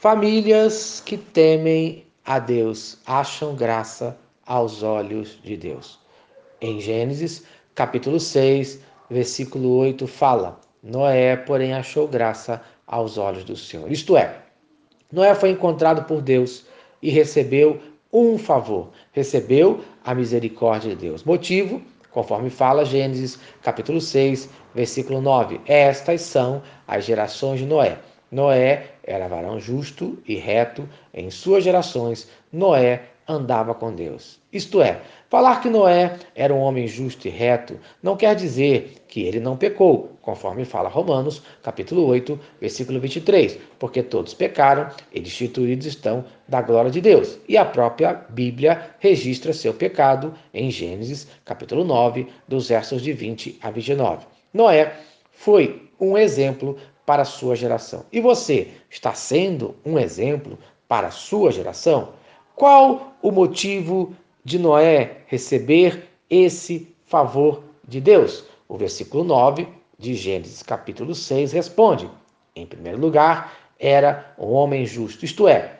Famílias que temem a Deus acham graça aos olhos de Deus. Em Gênesis, capítulo 6, versículo 8, fala: Noé, porém, achou graça aos olhos do Senhor. Isto é, Noé foi encontrado por Deus e recebeu um favor, recebeu a misericórdia de Deus. Motivo, conforme fala Gênesis, capítulo 6, versículo 9: Estas são as gerações de Noé. Noé era varão justo e reto em suas gerações. Noé andava com Deus. Isto é, falar que Noé era um homem justo e reto não quer dizer que ele não pecou, conforme fala Romanos, capítulo 8, versículo 23, porque todos pecaram e destituídos estão da glória de Deus. E a própria Bíblia registra seu pecado em Gênesis, capítulo 9, dos versos de 20 a 29. Noé foi um exemplo para a sua geração. E você está sendo um exemplo para a sua geração? Qual o motivo de Noé receber esse favor de Deus? O versículo 9 de Gênesis, capítulo 6, responde: em primeiro lugar, era um homem justo, isto é,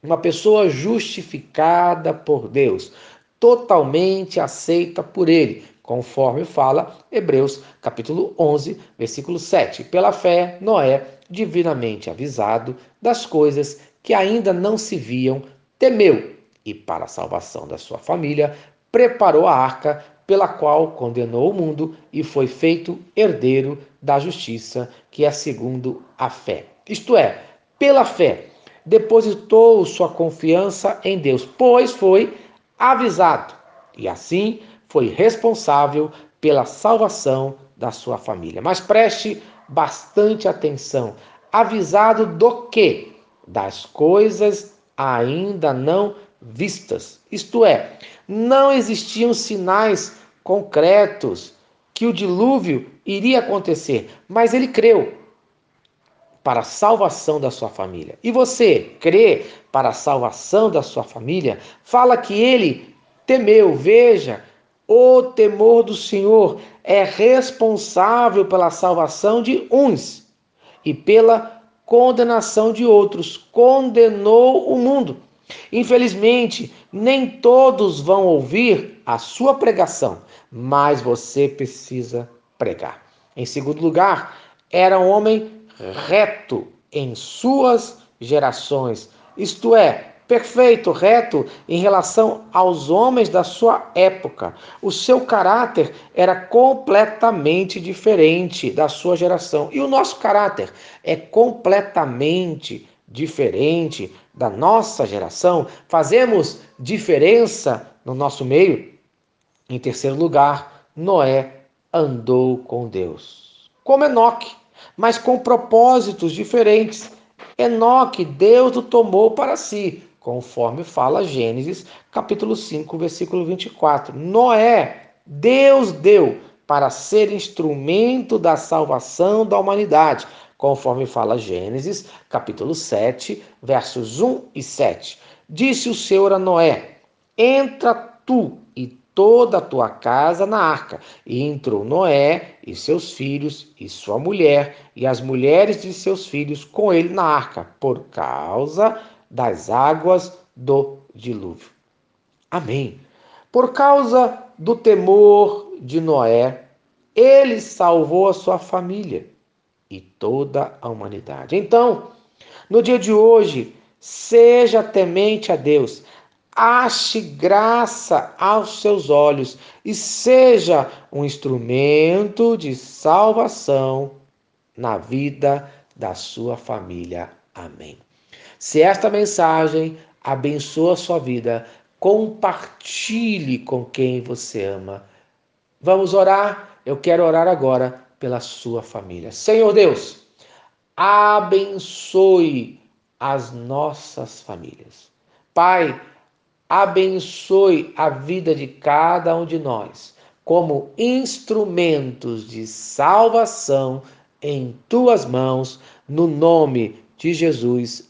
uma pessoa justificada por Deus, totalmente aceita por ele, conforme fala Hebreus capítulo 11, versículo 7. Pela fé, Noé, divinamente avisado das coisas que ainda não se viam, temeu e, para a salvação da sua família, preparou a arca pela qual condenou o mundo e foi feito herdeiro da justiça, que é segundo a fé. Isto é, pela fé, depositou sua confiança em Deus, pois foi avisado e assim foi responsável pela salvação da sua família. Mas preste bastante atenção. Avisado do que? Das coisas ainda não vistas. Isto é, não existiam sinais concretos que o dilúvio iria acontecer, mas ele creu para a salvação da sua família. E você crê para a salvação da sua família? Fala que ele temeu, veja, o temor do Senhor é responsável pela salvação de uns e pela condenação de outros. Condenou o mundo. Infelizmente, nem todos vão ouvir a sua pregação, mas você precisa pregar. Em segundo lugar, era um homem reto em suas gerações, isto é, perfeito, reto em relação aos homens da sua época. O seu caráter era completamente diferente da sua geração. E o nosso caráter é completamente diferente da nossa geração. Fazemos diferença no nosso meio. Em terceiro lugar, Noé andou com Deus. Como Enoque, mas com propósitos diferentes. Enoque, Deus o tomou para si, conforme fala Gênesis, capítulo 5, versículo 24. Noé, Deus deu para ser instrumento da salvação da humanidade, conforme fala Gênesis, capítulo 7, versos 1 e 7. Disse o Senhor a Noé: Entra tu e toda a tua casa na arca. E entrou Noé e seus filhos e sua mulher e as mulheres de seus filhos com ele na arca, por causa das águas do dilúvio. Amém. Por causa do temor de Noé, ele salvou a sua família e toda a humanidade. Então, no dia de hoje, seja temente a Deus, ache graça aos seus olhos e seja um instrumento de salvação na vida da sua família. Amém. Se esta mensagem abençoa a sua vida, compartilhe com quem você ama. Vamos orar? Eu quero orar agora pela sua família. Senhor Deus, abençoe as nossas famílias. Pai, abençoe a vida de cada um de nós como instrumentos de salvação em tuas mãos, no nome de Jesus.